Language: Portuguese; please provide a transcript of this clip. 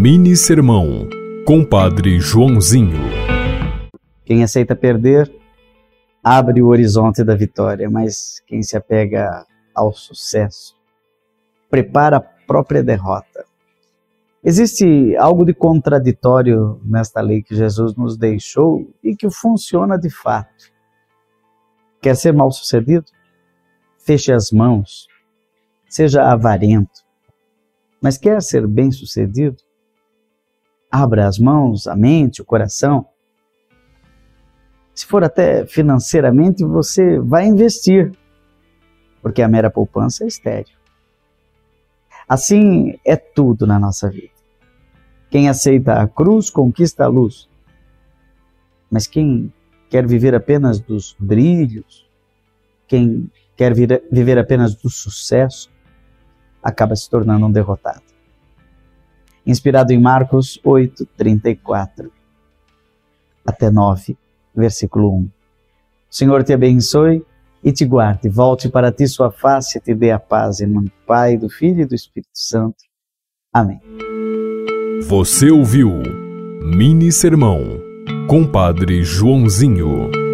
Mini Sermão, Compadre Joãozinho. Quem aceita perder, abre o horizonte da vitória, mas quem se apega ao sucesso, prepara a própria derrota. Existe algo de contraditório nesta lei que Jesus nos deixou e que funciona de fato. Quer ser mal sucedido? Feche as mãos, seja avarento. Mas quer ser bem sucedido? Abra as mãos, a mente, o coração. Se for até financeiramente, você vai investir, porque a mera poupança é estéreo. Assim é tudo na nossa vida. Quem aceita a cruz conquista a luz. Mas quem quer viver apenas dos brilhos, quem quer viver apenas do sucesso, acaba se tornando um derrotado inspirado em Marcos 8, 34 até 9, versículo 1. O Senhor te abençoe e te guarde, volte para ti sua face e te dê a paz, em nome do Pai, do Filho e do Espírito Santo. Amém. Você ouviu Mini Sermão, Compadre Joãozinho.